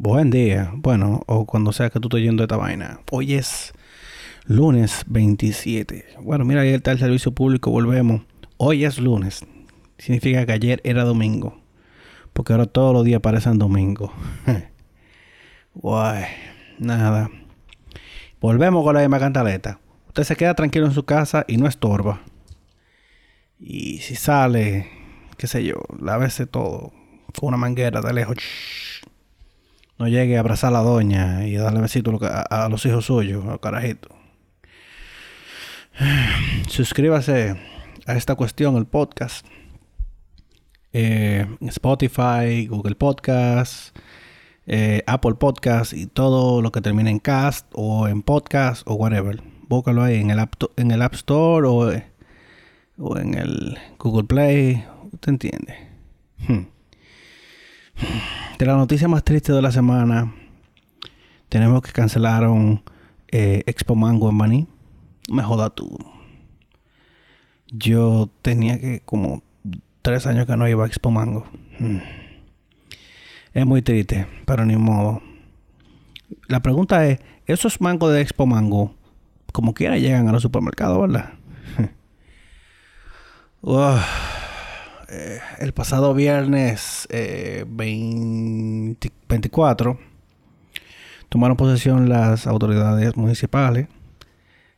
Buen día. Bueno, o cuando sea que tú estés yendo esta vaina. Hoy es lunes 27. Bueno, mira, ahí está el servicio público. Volvemos. Hoy es lunes. Significa que ayer era domingo. Porque ahora todos los días parecen domingo. Guay. Nada. Volvemos con la misma cantaleta. Usted se queda tranquilo en su casa y no estorba. Y si sale, qué sé yo, lávese todo con una manguera de lejos no llegue a abrazar a la doña y darle besito a, los hijos suyos, a carajito. Suscríbase a esta cuestión, el podcast. Eh, Spotify, Google Podcast, eh, Apple Podcast y todo lo que termine en cast o en podcast o whatever. Búscalo ahí en el App, en el app Store o, o en el Google Play. Usted entiende. Hmm. De la noticia más triste de la semana, tenemos que cancelaron eh, Expo Mango en Baní. Me joda tú. Yo tenía que como tres años que no iba a Expo Mango. Hmm. Es muy triste, pero ni modo. La pregunta es, ¿esos mangos de Expo Mango, como quiera, llegan a los supermercados, verdad? Eh, el pasado viernes 24 eh, tomaron posesión las autoridades municipales.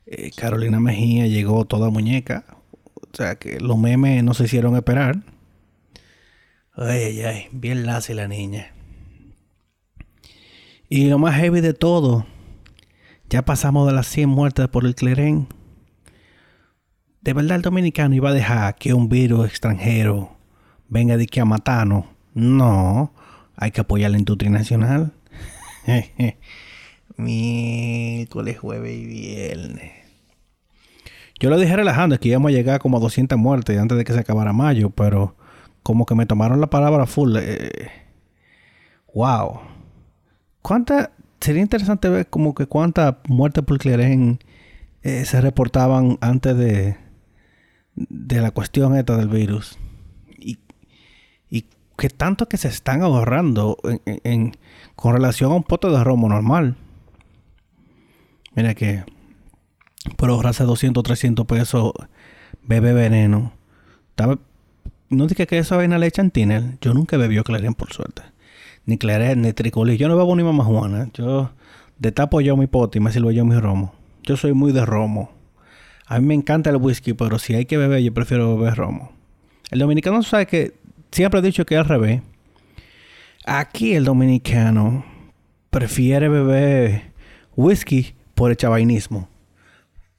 Eh, Carolina Mejía llegó toda muñeca. O sea que los memes no se hicieron esperar. Ay, ay, ay. Bien lacia la niña. Y lo más heavy de todo, ya pasamos de las 100 muertes por el clerén. ¿De verdad el dominicano iba a dejar que un virus extranjero venga de que a matarnos? No, hay que apoyar la industria nacional. Miércoles, jueves y viernes. Yo lo dije relajando, es que íbamos a llegar como a 200 muertes antes de que se acabara mayo, pero como que me tomaron la palabra full. Eh, wow. ¿Cuántas? Sería interesante ver como que cuántas muertes por clerén eh, se reportaban antes de, de la cuestión esta del virus. Y, y que tanto que se están ahorrando en, con relación a un pote de romo normal. Mira que por ahorrarse 200, 300 pesos bebe veneno. no dije que esa vaina le echan tiner. Yo nunca bebió Clarín por suerte. Ni Clarín, ni Tricolí. Yo no bebo ni mamá Juana. Yo destapo yo mi pote y me sirvo yo mi romo. Yo soy muy de romo. A mí me encanta el whisky, pero si hay que beber, yo prefiero beber romo. El dominicano sabe que siempre he dicho que al revés. Aquí el dominicano prefiere beber whisky por el chavainismo.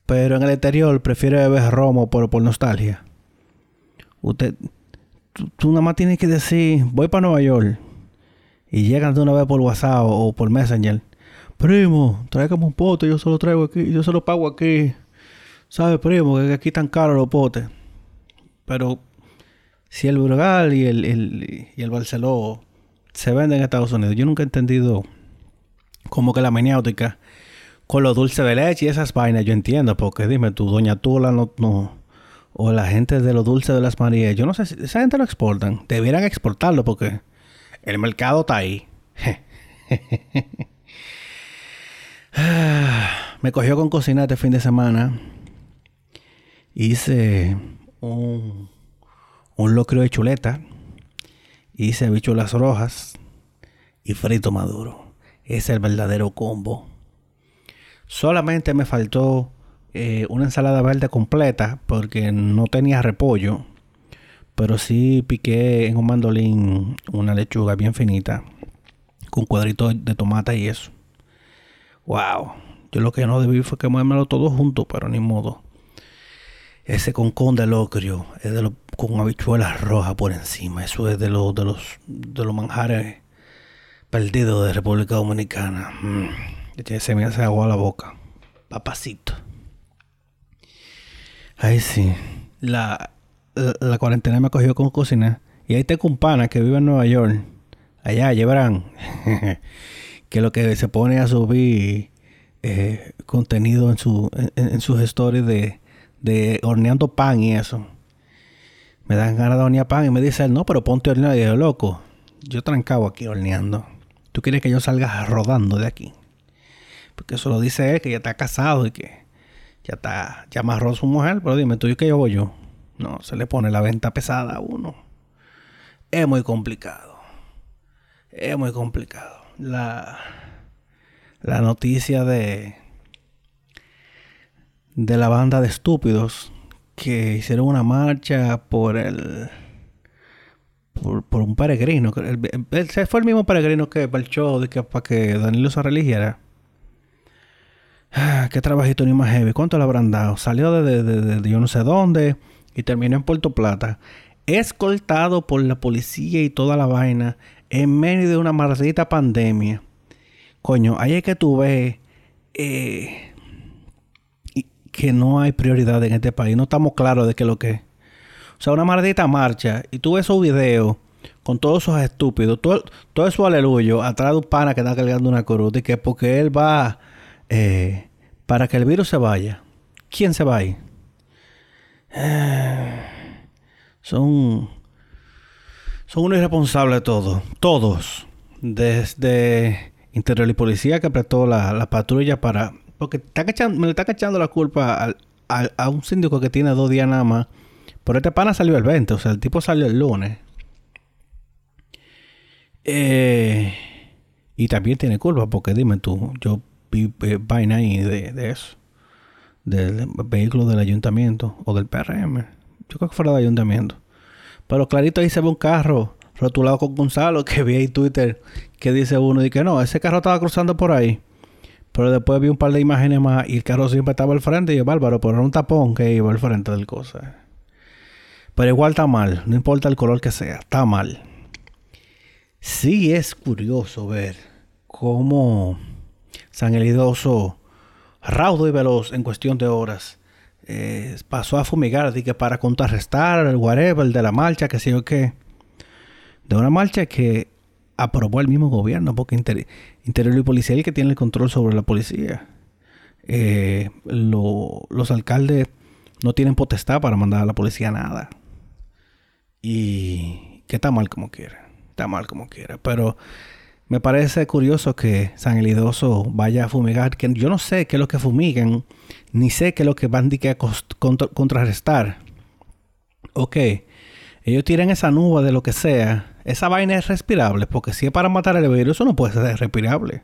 Pero en el exterior prefiere beber romo por, por nostalgia. Usted, tú, nada más tienes que decir, voy para Nueva York. Y llegan de una vez por WhatsApp o, por Messenger. Primo, tráigame un pote, yo solo traigo aquí, yo se lo pago aquí. ¿Sabes, primo? Que aquí están caros los potes. Pero si el Brugal y el, y el Barceló se venden en Estados Unidos, yo nunca he entendido como que la maniáutica con los dulces de leche y esas vainas, yo entiendo, porque dime tú, Doña Tula no, o la gente de los dulces de las Marías, yo no sé si esa gente lo exportan, debieran exportarlo porque el mercado está ahí. Me cogió con cocina este fin de semana hice un, un locrio de chuleta, hice bichuelas rojas y frito maduro. Es el verdadero combo. Solamente me faltó eh, una ensalada verde completa porque no tenía repollo. Pero sí piqué en un mandolín una lechuga bien finita con cuadritos de tomate y eso. Wow. Yo lo que no debí fue quemármelo todo junto, pero ni modo. Ese concón de locrio es de con habichuelas rojas por encima. Eso es de los de los de los manjares perdidos de República Dominicana. Mm. Se me hace agua la boca. Papacito. Ay, sí. La, la, cuarentena me cogió con cocina. Y ahí tengo un pana que vive en Nueva York. Allá, llevarán. que lo que se pone a subir eh, contenido en, su, en sus stories de de horneando pan y eso. Me dan ganas de hornear pan y me dice él, no, pero ponte a hornear. Y yo, loco, yo trancado aquí horneando. Tú quieres que yo salga rodando de aquí. Porque eso lo dice él, que ya está casado y que ya está, ya amarró a su mujer. Pero dime, tú y que yo yo. No, se le pone la venta pesada a uno. Es muy complicado. Es muy complicado. La, la noticia de, de la banda de estúpidos que hicieron una marcha por el por, un peregrino. Ese fue el mismo peregrino que marchó que, para que Danilo se religiera. Ah, qué trabajito ni más heavy. ¿Cuánto le habrán dado? Salió de, de, yo no sé dónde y terminó en Puerto Plata. Escoltado por la policía y toda la vaina en medio de una maldita pandemia. Coño, ahí es que tú ves eh, que no hay prioridad en este país. No estamos claros de qué es lo que es. O sea, una maldita marcha y tú ves esos videos con todos esos estúpidos, todo, todo eso aleluyo, atrás de un pana que está cargando una cruz y que porque él va eh, para que el virus se vaya. ¿Quién se va ahí? Son son unos irresponsables todos, todos, desde Interior y Policía que apretó la, patrulla para porque me le está echando la culpa a un síndico que tiene dos días nada más pero este pana salió el 20, o sea, el tipo salió el lunes. Eh, y también tiene culpa, porque dime tú, yo vi eh, vaina ahí de, eso. Del vehículo del ayuntamiento o del PRM. Yo creo que fuera del ayuntamiento. Pero clarito ahí se ve un carro rotulado con Gonzalo que vi ahí Twitter que dice uno y que no, ese carro estaba cruzando por ahí. Pero después vi un par de imágenes más y el carro siempre estaba al frente y yo, bárbaro, pero era un tapón que iba al frente del cosa. Pero igual está mal, no importa el color que sea, está mal. Sí es curioso ver cómo San Elidoso, raudo y veloz en cuestión de horas, eh, pasó a fumigar que para contrarrestar el whatever de la marcha, que sé yo qué. De una marcha que aprobó el mismo gobierno, porque Interior y el que tiene el control sobre la policía. Eh, los alcaldes no tienen potestad para mandar a la policía nada. Y que está mal como quiera. Está mal como quiera. Pero me parece curioso que San Elidoso vaya a fumigar. Que yo no sé qué es lo que fumigan. Ni sé qué es lo que van a contrarrestar. Ok. Ellos tiran esa nube de lo que sea. Esa vaina es respirable. Porque si es para matar el virus, eso no puede ser respirable.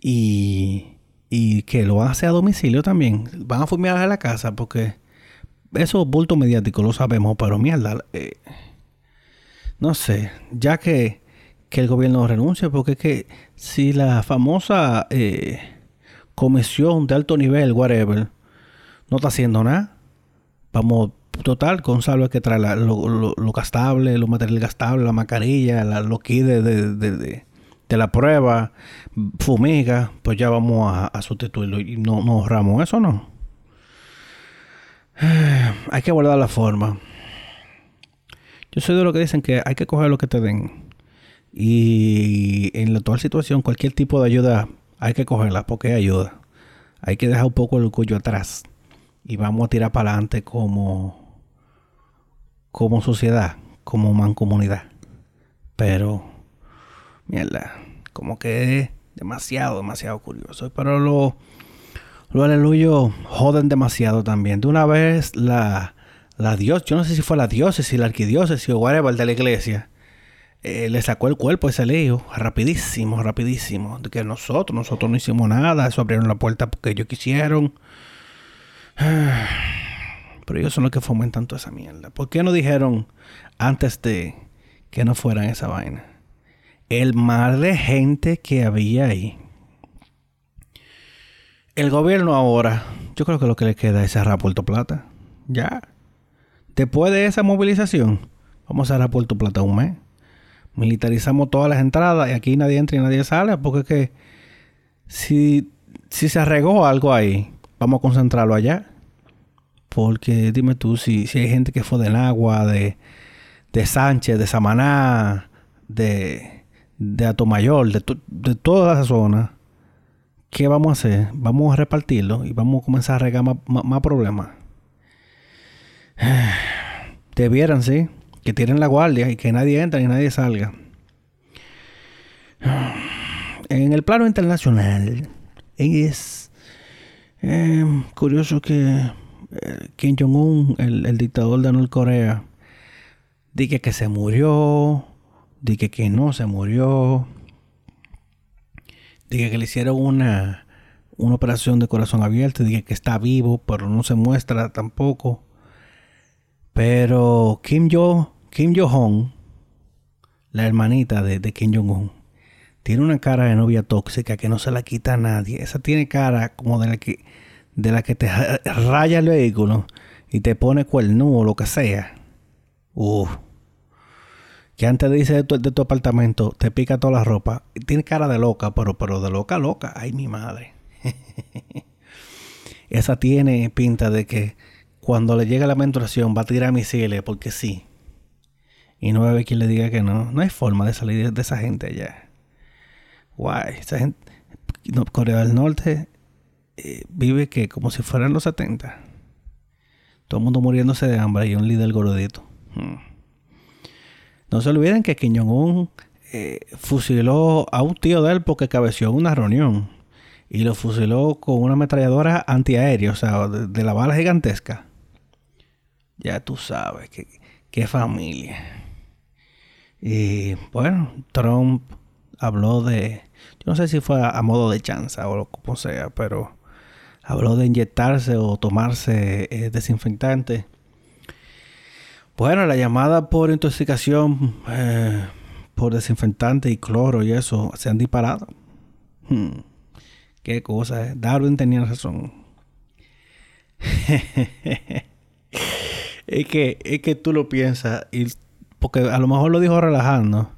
Y, y que lo van a hacer a domicilio también. Van a fumigar a la casa porque eso bulto mediático lo sabemos, pero mierda, eh, no sé, ya que, que, el gobierno renuncia, porque es que si la famosa eh, comisión de alto nivel, whatever, no está haciendo nada, vamos, total, Gonzalo es que trae lo, lo, gastable, lo material gastable, la mascarilla, la, lo de, de, de, la prueba, fumiga, pues ya vamos a, a sustituirlo y no, no ahorramos eso, ¿no? hay que guardar la forma. Yo soy de los que dicen que hay que coger lo que te den. Y en la actual situación, cualquier tipo de ayuda hay que cogerla porque ayuda. Hay que dejar un poco el cuello atrás. Y vamos a tirar para adelante como, como sociedad, como mancomunidad. Pero, mierda, como que es demasiado, demasiado curioso. Pero lo los aleluyos joden demasiado también. De una vez la, la Dios, yo no sé si fue la diócesis, la arquidiócesis o whatever de la iglesia, eh, le sacó el cuerpo a ese lío rapidísimo, rapidísimo. De que nosotros, nosotros no hicimos nada, eso abrieron la puerta porque ellos quisieron. Pero ellos son los que fomentan toda esa mierda. ¿Por qué no dijeron antes de que no fueran esa vaina? El mar de gente que había ahí. El gobierno ahora, yo creo que lo que le queda es cerrar Puerto Plata. Ya. Después de esa movilización, vamos a cerrar Puerto Plata un mes. Militarizamos todas las entradas y aquí nadie entra y nadie sale porque es que si, si se arregó algo ahí, vamos a concentrarlo allá. Porque dime tú, si, si hay gente que fue del agua, de, de Sánchez, de Samaná, de, de Atomayor, de, de toda esa zona ¿qué vamos a hacer? Vamos a repartirlo y vamos a comenzar a regar más, problemas. Debieran, sí, que tienen la guardia y que nadie entre y nadie salga. En el plano internacional, es eh, curioso que eh, Kim Jong-un, el, dictador de Norcorea, diga que se murió, diga que no se murió, diga que le hicieron una, una operación de corazón abierto, diga que está vivo, pero no se muestra tampoco. Pero Kim Jo, Kim Jo-hong, la hermanita de, de Kim Jong-un, tiene una cara de novia tóxica que no se la quita a nadie. Esa tiene cara como de la que, de la que te raya el vehículo y te pone cuerno o lo que sea. Uf. Que antes dice de tu, de tu apartamento, te pica toda la ropa. Tiene cara de loca, pero, pero de loca, loca. Ay, mi madre. Esa tiene pinta de que cuando le llega la menstruación va a tirar misiles porque sí. Y no va a haber quien le diga que no. No hay forma de salir de esa gente allá guay, esa gente, Corea del Norte eh, vive que como si fueran los 70. Todo el mundo muriéndose de hambre y un líder gordito. Hmm. No se olviden que Kim Jong-un eh, fusiló a un tío de él porque cabeció una reunión. Y lo fusiló con una ametralladora antiaérea, o sea, de, la bala gigantesca. Ya tú sabes, qué, qué familia. Y bueno, Trump habló de yo no sé si fue a, modo de chanza o lo como sea, pero habló de inyectarse o tomarse eh, desinfectante. Bueno, la llamada por intoxicación eh, por desinfectante y cloro y eso se han disparado. Hmm. Qué cosa, eh. Darwin tenía razón. es que es que tú lo piensas y porque a lo mejor lo dijo relajando,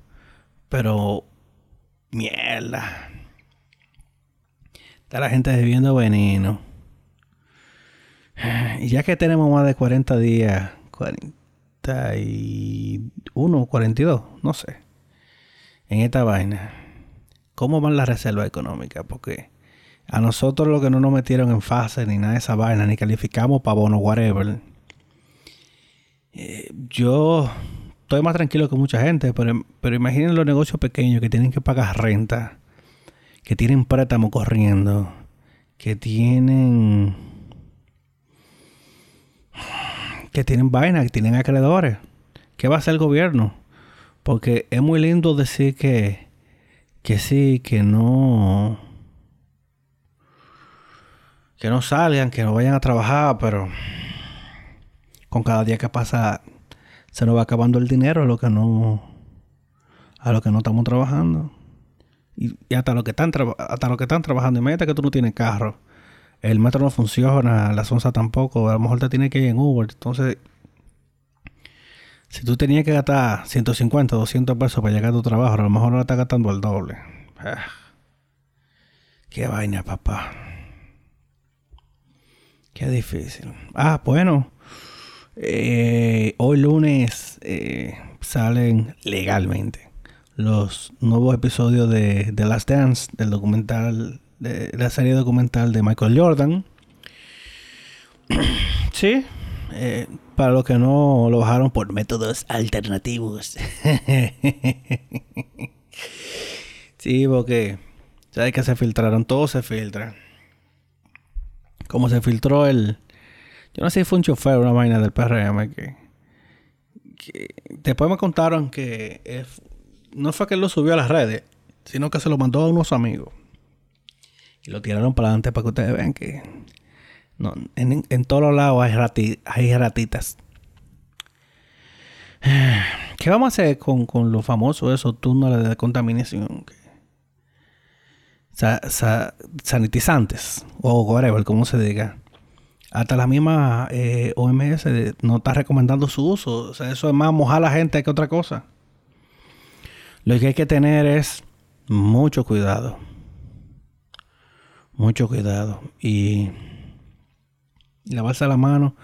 pero Mierda. Está la gente bebiendo veneno. Y ya que tenemos más de 40 días, 41, 42, no sé, en esta vaina, ¿cómo van las reservas económicas? Porque a nosotros lo que no nos metieron en fase ni nada de esa vaina, ni calificamos para bono, whatever. Eh, yo estoy más tranquilo que mucha gente, pero, pero imaginen los negocios pequeños que tienen que pagar renta, que tienen préstamo corriendo, que tienen que tienen vaina, que tienen acreedores. ¿Qué va a hacer el gobierno? Porque es muy lindo decir que que sí, que no que no salgan, que no vayan a trabajar, pero con cada día que pasa se nos va acabando el dinero a lo que no a lo que no estamos trabajando. Y, hasta lo que están hasta lo que están trabajando, imagínate que tú no tienes carro. El metro no funciona, la sonza tampoco, a lo mejor te tiene que ir en Uber. Entonces, si tú tenías que gastar 150, 200 pesos para llegar a tu trabajo, a lo mejor ahora estás gastando el doble. Ah, qué vaina, papá. Qué difícil. Ah, bueno. Eh, hoy lunes eh, salen legalmente los nuevos episodios de The Last Dance, del documental, de la serie documental de Michael Jordan. sí, eh, para los que no lo bajaron por métodos alternativos. sí, porque sabes que se filtraron, todo se filtra. Como se filtró el, yo no sé si fue un chofer una vaina del PRM que, después me contaron que no fue que él lo subió a las redes, sino que se lo mandó a unos amigos. Y lo tiraron para adelante para que ustedes vean que en, todos los lados hay, ratitas. ¿Qué vamos a hacer con, con los famosos esos túneles de contaminación? sanitizantes o whatever, como se diga hasta la misma eh, OMS no está recomendando su uso. O sea, eso es más mojar a la gente que otra cosa. Lo que hay que tener es mucho cuidado. Mucho cuidado. Y, lavarse la mano.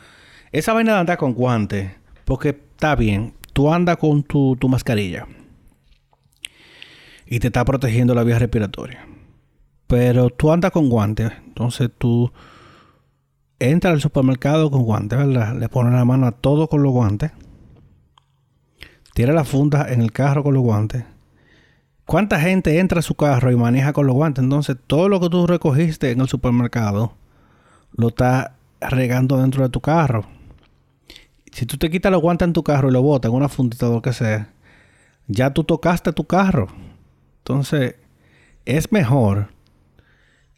Esa vaina de andar con guantes. Porque está bien. Tú andas con tu, tu mascarilla. Y te está protegiendo la vía respiratoria. Pero tú andas con guantes. Entonces tú entra al supermercado con guantes, ¿verdad? Le pone la mano a todo con los guantes. Tira la funda en el carro con los guantes. ¿Cuánta gente entra a su carro y maneja con los guantes? Entonces, todo lo que tú recogiste en el supermercado lo estás regando dentro de tu carro. Si tú te quitas los guantes en tu carro y lo botas en una fundita o lo que sea, ya tú tocaste tu carro. Entonces, es mejor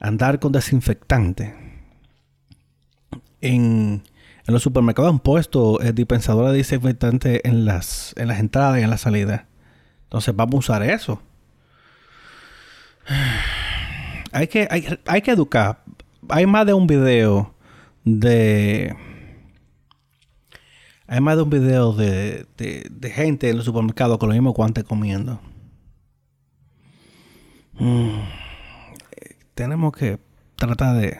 andar con desinfectante. En, en los supermercados han puesto el dispensador de desinfectante en las, en las entradas y en las salidas. Entonces vamos a usar eso. Hay que, hay, que educar. Hay más de un video de. Hay más de un video de, de, gente en los supermercados con los mismos guantes comiendo. Mm. Tenemos que tratar de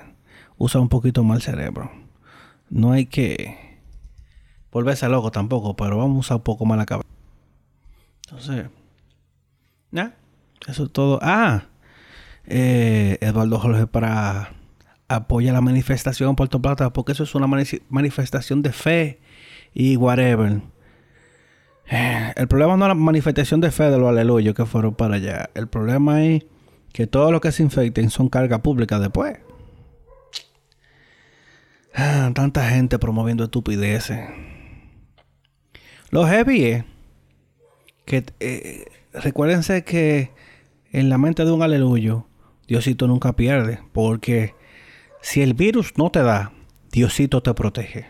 usar un poquito más el cerebro. No hay que volverse loco tampoco, pero vamos a un poco más la cabeza. Entonces. Eso es todo. Ah, eh, Eduardo Jorge para apoyar la manifestación en Puerto Plata, porque eso es una manifestación de fe y whatever. Eh, el problema no es la manifestación de fe de los aleluyos que fueron para allá. El problema es que todo lo que se infecten son carga pública después. Ah, tanta gente promoviendo estupideces. Lo heavy es que eh, recuérdense que en la mente de un aleluyo Diosito nunca pierde, porque si el virus no te da, Diosito te protege.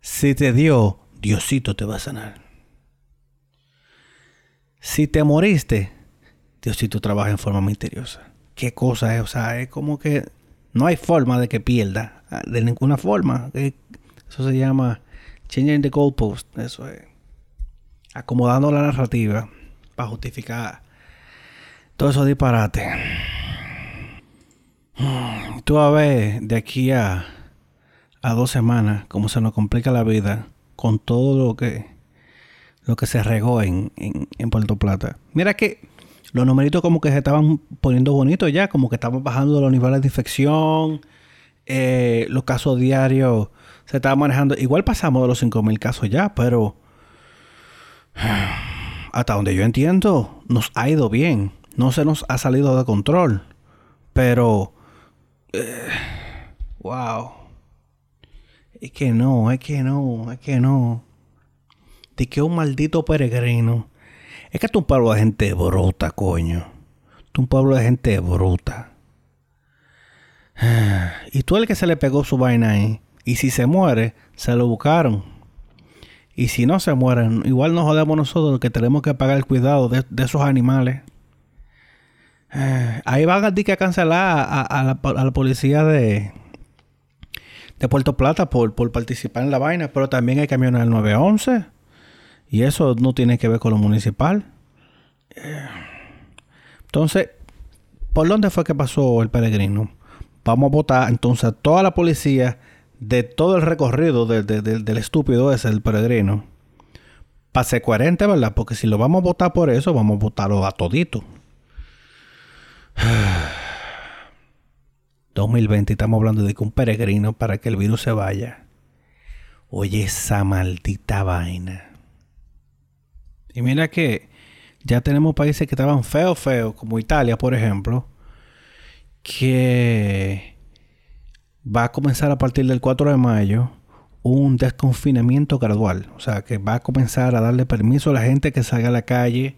Si te dio, Diosito te va a sanar. Si te moriste, Diosito trabaja en forma misteriosa. ¿Qué cosa es? O sea, es como que no hay forma de que pierda. Ah, de ninguna forma. Eso se llama changing the goalpost. Eso es. Acomodando la narrativa para justificar todo eso disparate. Tú a ver de aquí a, a dos semanas cómo se nos complica la vida con todo lo que lo que se regó en, en, Puerto Plata. Mira que los numeritos como que se estaban poniendo bonitos ya, como que estaban bajando los niveles de infección, eh, los casos diarios se estaban manejando. Igual pasamos de los 5.000 casos ya, pero hasta donde yo entiendo, nos ha ido bien no se nos ha salido de control. Pero... Eh, wow. Es que no, es que no, es que no. De que un maldito peregrino. Es que es un pueblo de gente bruta, coño. Es un pueblo de gente bruta. Y tú el que se le pegó su vaina ahí. Y si se muere, se lo buscaron. Y si no se mueren, igual nos jodemos nosotros que tenemos que pagar el cuidado de esos animales. Ahí van a, que a cancelar a, la, policía de, Puerto Plata por, participar en la vaina, pero también hay camiones del 911 y eso no tiene que ver con lo municipal. Entonces, ¿por dónde fue que pasó el peregrino? Vamos a votar entonces a toda la policía de todo el recorrido del estúpido ese, el peregrino. Pase coherente, ¿verdad? Porque si lo vamos a votar por eso, vamos a votarlo a todito. 2020 estamos hablando de que un peregrino para que el virus se vaya. Oye, esa maldita vaina. Y mira que ya tenemos países que estaban feos, feos, como Italia, por ejemplo, que va a comenzar a partir del 4 de mayo un desconfinamiento gradual. O sea, que va a comenzar a darle permiso a la gente que salga a la calle.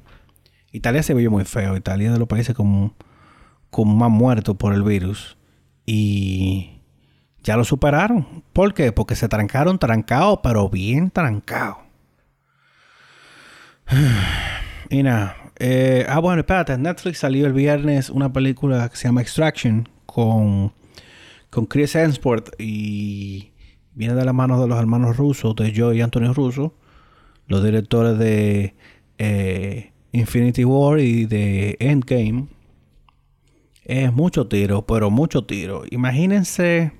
Italia se vio muy feo. Italia es de los países como con más muertos por el virus. Y ya lo superaron. ¿Por qué? Porque se trancaron trancados, pero bien trancados. y nada. Eh, ah, bueno, espérate. Netflix salió el viernes una película que se llama Extraction con, con Chris Hemsworth y viene de la mano de los hermanos rusos, de Joe y Anthony Russo, los directores de eh, Infinity War y de Endgame es mucho tiro, pero mucho tiro. Imagínense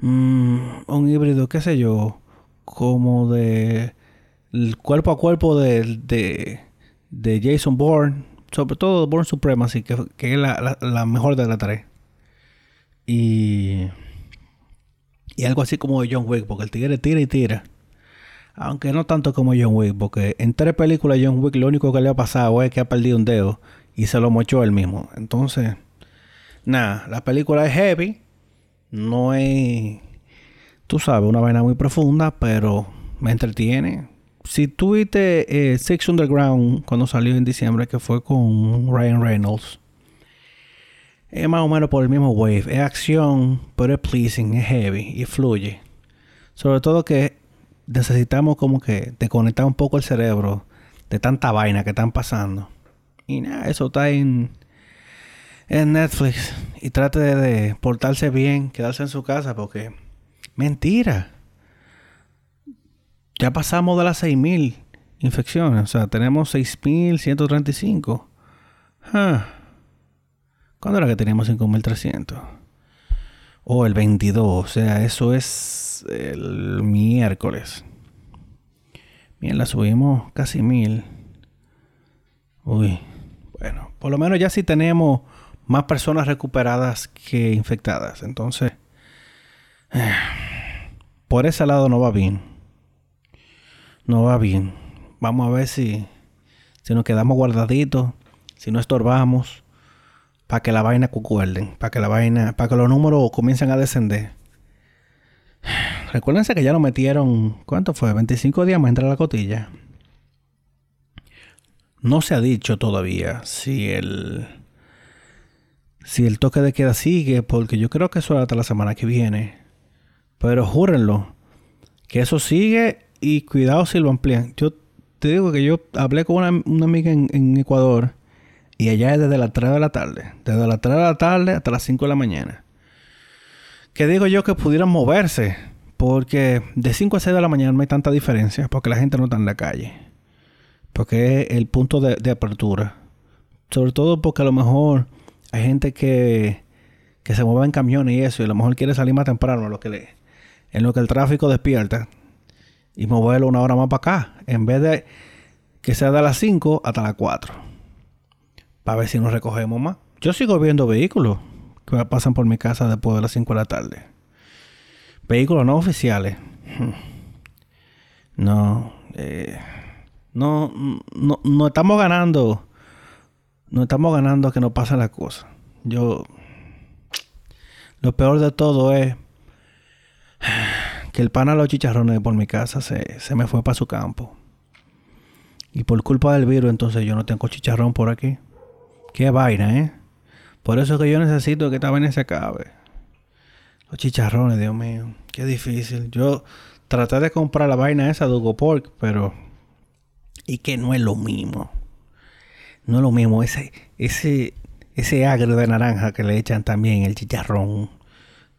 mm, un híbrido, qué sé yo, como de cuerpo a cuerpo de, de, Jason Bourne, sobre todo Bourne Supremacy, que, es la, mejor de las tres. Y, y algo así como de John Wick, porque el tigre tira y tira. Aunque no tanto como John Wick, porque en tres películas John Wick lo único que le ha pasado es que ha perdido un dedo y se lo mochó él mismo. Entonces, nada, la película es heavy, no es, tú sabes, una vaina muy profunda, pero me entretiene. Si tú viste eh, Six Underground cuando salió en diciembre, que fue con Ryan Reynolds, es más o menos por el mismo wave. Es acción, pero es pleasing, es heavy y fluye. Sobre todo que necesitamos como que desconectar un poco el cerebro de tanta vaina que están pasando. Y nada, eso está en, en Netflix. Y trate de, portarse bien, quedarse en su casa porque... Mentira. Ya pasamos de las 6.000 infecciones. O sea, tenemos 6.135. Ah. ¿Cuándo era que teníamos 5.300? O el 22. O sea, eso es el miércoles. Bien, la subimos casi mil. Uy. Bueno, por lo menos ya sí tenemos más personas recuperadas que infectadas. Entonces, por ese lado no va bien. No va bien. Vamos a ver si, si nos quedamos guardaditos, si no estorbamos para que la vaina concuerden, para que la vaina, para que los números comiencen a descender. Recuérdense que ya lo metieron, ¿cuánto fue? 25 días más entre la cotilla. No se ha dicho todavía si el si el toque de queda sigue, porque yo creo que eso era hasta la semana que viene. Pero júrenlo, que eso sigue y cuidado si lo amplían. Yo te digo que yo hablé con una, amiga en Ecuador y allá es desde las 3 de la tarde. Desde las 3 de la tarde hasta las 5 de la mañana. Que digo yo que pudieran moverse. Porque de 5 a 6 de la mañana no hay tanta diferencia. Porque la gente no está en la calle. Porque es el punto de, apertura. Sobre todo porque a lo mejor hay gente que, que se mueve en camiones y eso. Y a lo mejor quiere salir más temprano. Lo que, en lo que el tráfico despierta. Y moverlo una hora más para acá. En vez de que sea de las 5 hasta las 4 para ver si nos recogemos más. Yo sigo viendo vehículos que pasan por mi casa después de las 5 de la tarde. Vehículos no oficiales. No, eh, no, no, no estamos ganando. No estamos ganando que no pasen las cosas. Yo, lo peor de todo es que el pan a los chicharrones por mi casa se, se me fue para su campo. Y por culpa del virus, entonces yo no tengo chicharrón por aquí. Qué vaina, ¿eh? Por eso es que yo necesito que esta vaina se acabe. Los chicharrones, Dios mío. Qué difícil. Yo traté de comprar la vaina esa de Hugo Pork, pero... Y que no es lo mismo. No es lo mismo. Ese, ese, ese agrio de naranja que le echan también, el chicharrón.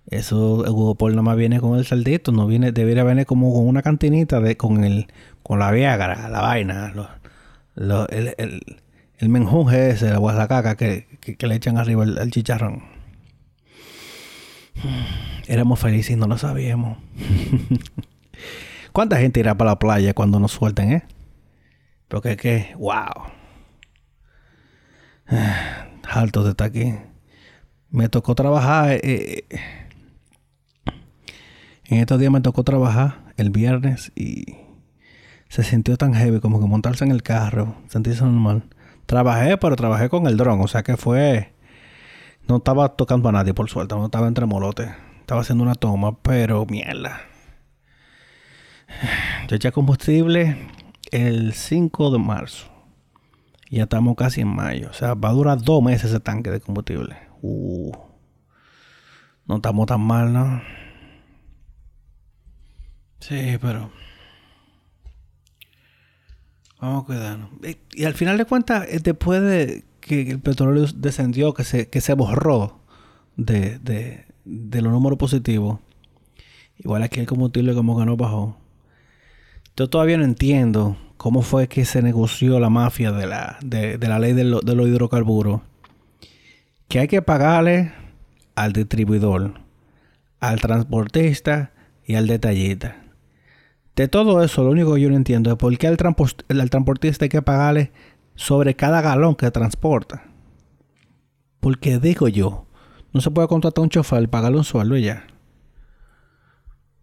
Eso, Hugo Pork nada más viene con el saldito. No viene, debería venir como con una cantinita de, con el, con la Viagra, la vaina. el, el menjunje ese, la guasacaca que, que, le echan arriba el, chicharrón. Éramos felices y no lo sabíamos. ¿Cuánta gente irá para la playa cuando nos suelten, eh? Porque que, wow. Alto de estar aquí. Me tocó trabajar. Eh, eh, en estos días me tocó trabajar el viernes y se sintió tan heavy como que montarse en el carro, sentirse normal. Trabajé, pero trabajé con el dron. O sea que fue. No estaba tocando a nadie, por suerte. No estaba entre molotes. Estaba haciendo una toma, pero mierda. Yo eché combustible el 5 de marzo. Ya estamos casi en mayo. O sea, va a durar dos meses ese tanque de combustible. Uh. No estamos tan mal, ¿no? Sí, pero. Vamos a cuidarnos. Y, al final de cuentas, eh, después de que el petróleo descendió, que se, que se borró de, de, de los números positivos, igual aquí el combustible como que no bajó. Yo todavía no entiendo cómo fue que se negoció la mafia de la, de, de la ley de, de los hidrocarburos. Que hay que pagarle al distribuidor, al transportista y al detallista. De todo eso, lo único que yo no entiendo es por qué al, transportista hay que pagarle sobre cada galón que transporta. Porque digo yo, no se puede contratar a un chofer y pagarle un sueldo ya.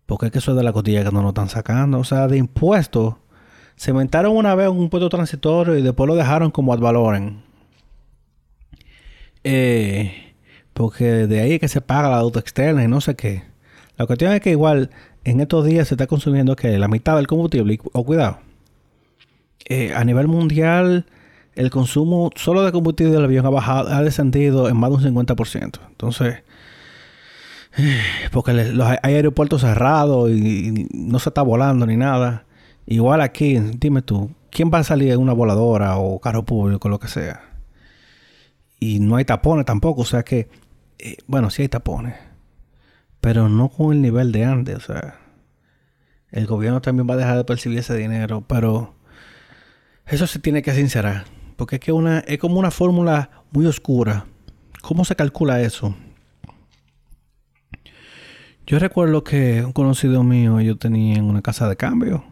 Porque es que eso es de la costilla que no lo están sacando. O sea, de impuestos. Se inventaron una vez un impuesto transitorio y después lo dejaron como ad valorem. Eh, porque de ahí es que se paga la deuda externa y no sé qué. La cuestión es que igual en estos días se está consumiendo que la mitad del combustible. O cuidado. Eh, a nivel mundial, el consumo solo de combustible del avión ha bajado, ha descendido en más de un 50%. Entonces, porque los, hay aeropuertos cerrados y, no se está volando ni nada. Igual aquí, dime tú, ¿quién va a salir en una voladora o carro público, lo que sea? Y no hay tapones tampoco, o sea que, eh, bueno, sí hay tapones, pero no con el nivel de antes, o sea, el gobierno también va a dejar de percibir ese dinero, pero eso se tiene que sincerar, porque es que una, es como una fórmula muy oscura. ¿Cómo se calcula eso? Yo recuerdo que un conocido mío, yo tenía en una casa de cambio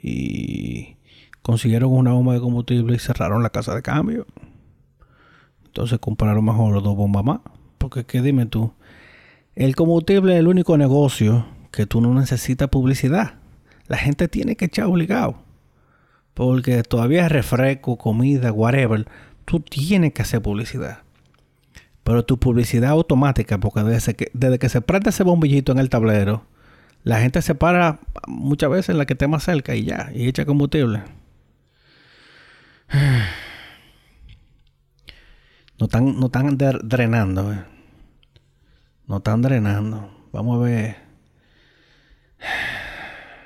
y consiguieron una bomba de combustible y cerraron la casa de cambio. Entonces compraron mejor dos bombas más. Porque que dime tú, el combustible es el único negocio que tú no necesitas publicidad. La gente tiene que echar obligado. Porque todavía es refresco, comida, whatever. Tú tienes que hacer publicidad. Pero tu publicidad automática, porque desde que, desde que se prende ese bombillito en el tablero, la gente se para muchas veces en la que esté más cerca y ya, y echa combustible. No están, no están drenando. Eh. No están drenando. Vamos a ver.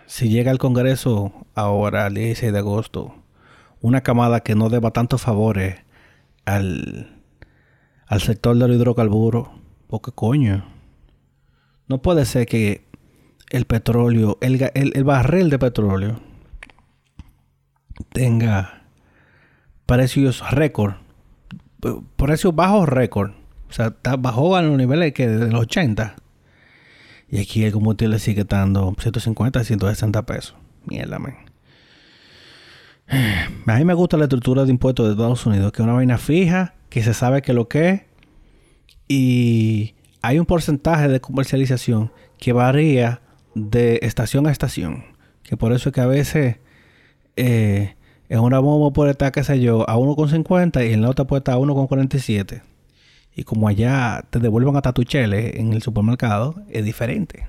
Si llega al Congreso ahora, el 16 de agosto, una camada que no deba tantos favores al al sector de los hidrocarburos. Porque coño. No puede ser que el petróleo, el, el, barril de petróleo tenga precios récord. Precios bajos récord. O sea, está bajó a los niveles que de los 80. Y aquí el combustible sigue dando 150, 160 pesos. Mierda, man. A mí me gusta la estructura de impuestos de Estados Unidos, que es una vaina fija que se sabe que lo que es y hay un porcentaje de comercialización que varía de estación a estación. Que por eso es que a veces eh, en una bomba puede estar, qué sé yo, a 1,50 y en la otra puede estar a 1,47. Y como allá te devuelven hasta tu chele en el supermercado, es diferente.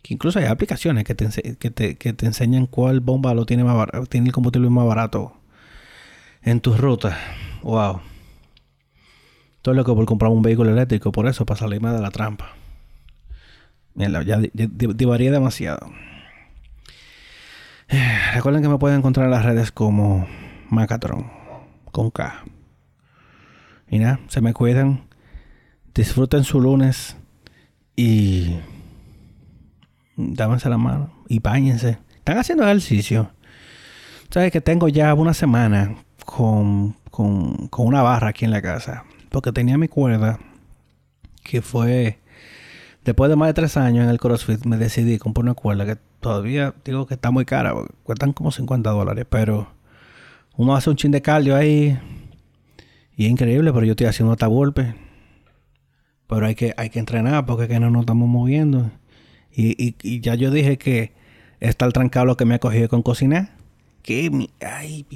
Que incluso hay aplicaciones que te, que te, que te enseñan cuál bomba lo tiene, más tiene el combustible más barato en tus rutas. Wow. Todo lo que por comprar un vehículo eléctrico, por eso, para salirme de la trampa. Mira, ya, divaría demasiado. Recuerden que me pueden encontrar en las redes como Macatron, con K. Y nada, se me cuidan. Disfruten su lunes y dámense la mano y bañense. Están haciendo ejercicio. Sabes que tengo ya una semana con, con, con una barra aquí en la casa porque tenía mi cuerda, que fue después de más de tres años en el CrossFit, me decidí comprar una cuerda que todavía digo que está muy cara, cuestan como 50 dólares, pero uno hace un chin de cardio ahí y es increíble, pero yo estoy haciendo hasta golpe. Pero hay que, hay que entrenar porque que no nos estamos moviendo. Y, ya yo dije que está el trancado lo que me ha cogido con cocinar. Que mi, ay,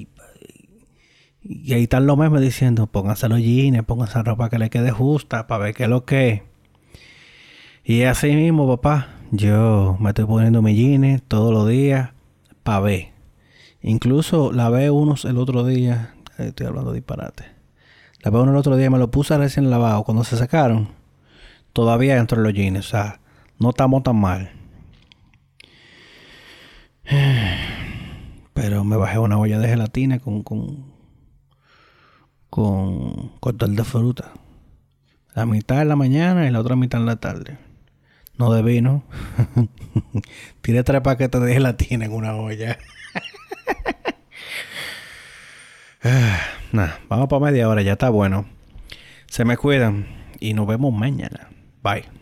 y ahí están los memes diciendo, pónganse los jeans, pónganse ropa que le quede justa para ver qué es lo que es. Y así mismo, papá, yo me estoy poniendo mis jeans todos los días para ver. Incluso la veo unos el otro día, estoy hablando de disparate. La uno el otro día, me lo puse recién lavado. Cuando se sacaron, todavía dentro de los jeans. O sea, no estamos tan mal. Pero me bajé una olla de gelatina con, con con cóctel de fruta. La mitad en la mañana y la otra mitad en la tarde. No de vino. Tiré tres paquetes de gelatina en una olla. Nada, vamos para media hora, ya está bueno. Se me cuidan y nos vemos mañana. Bye.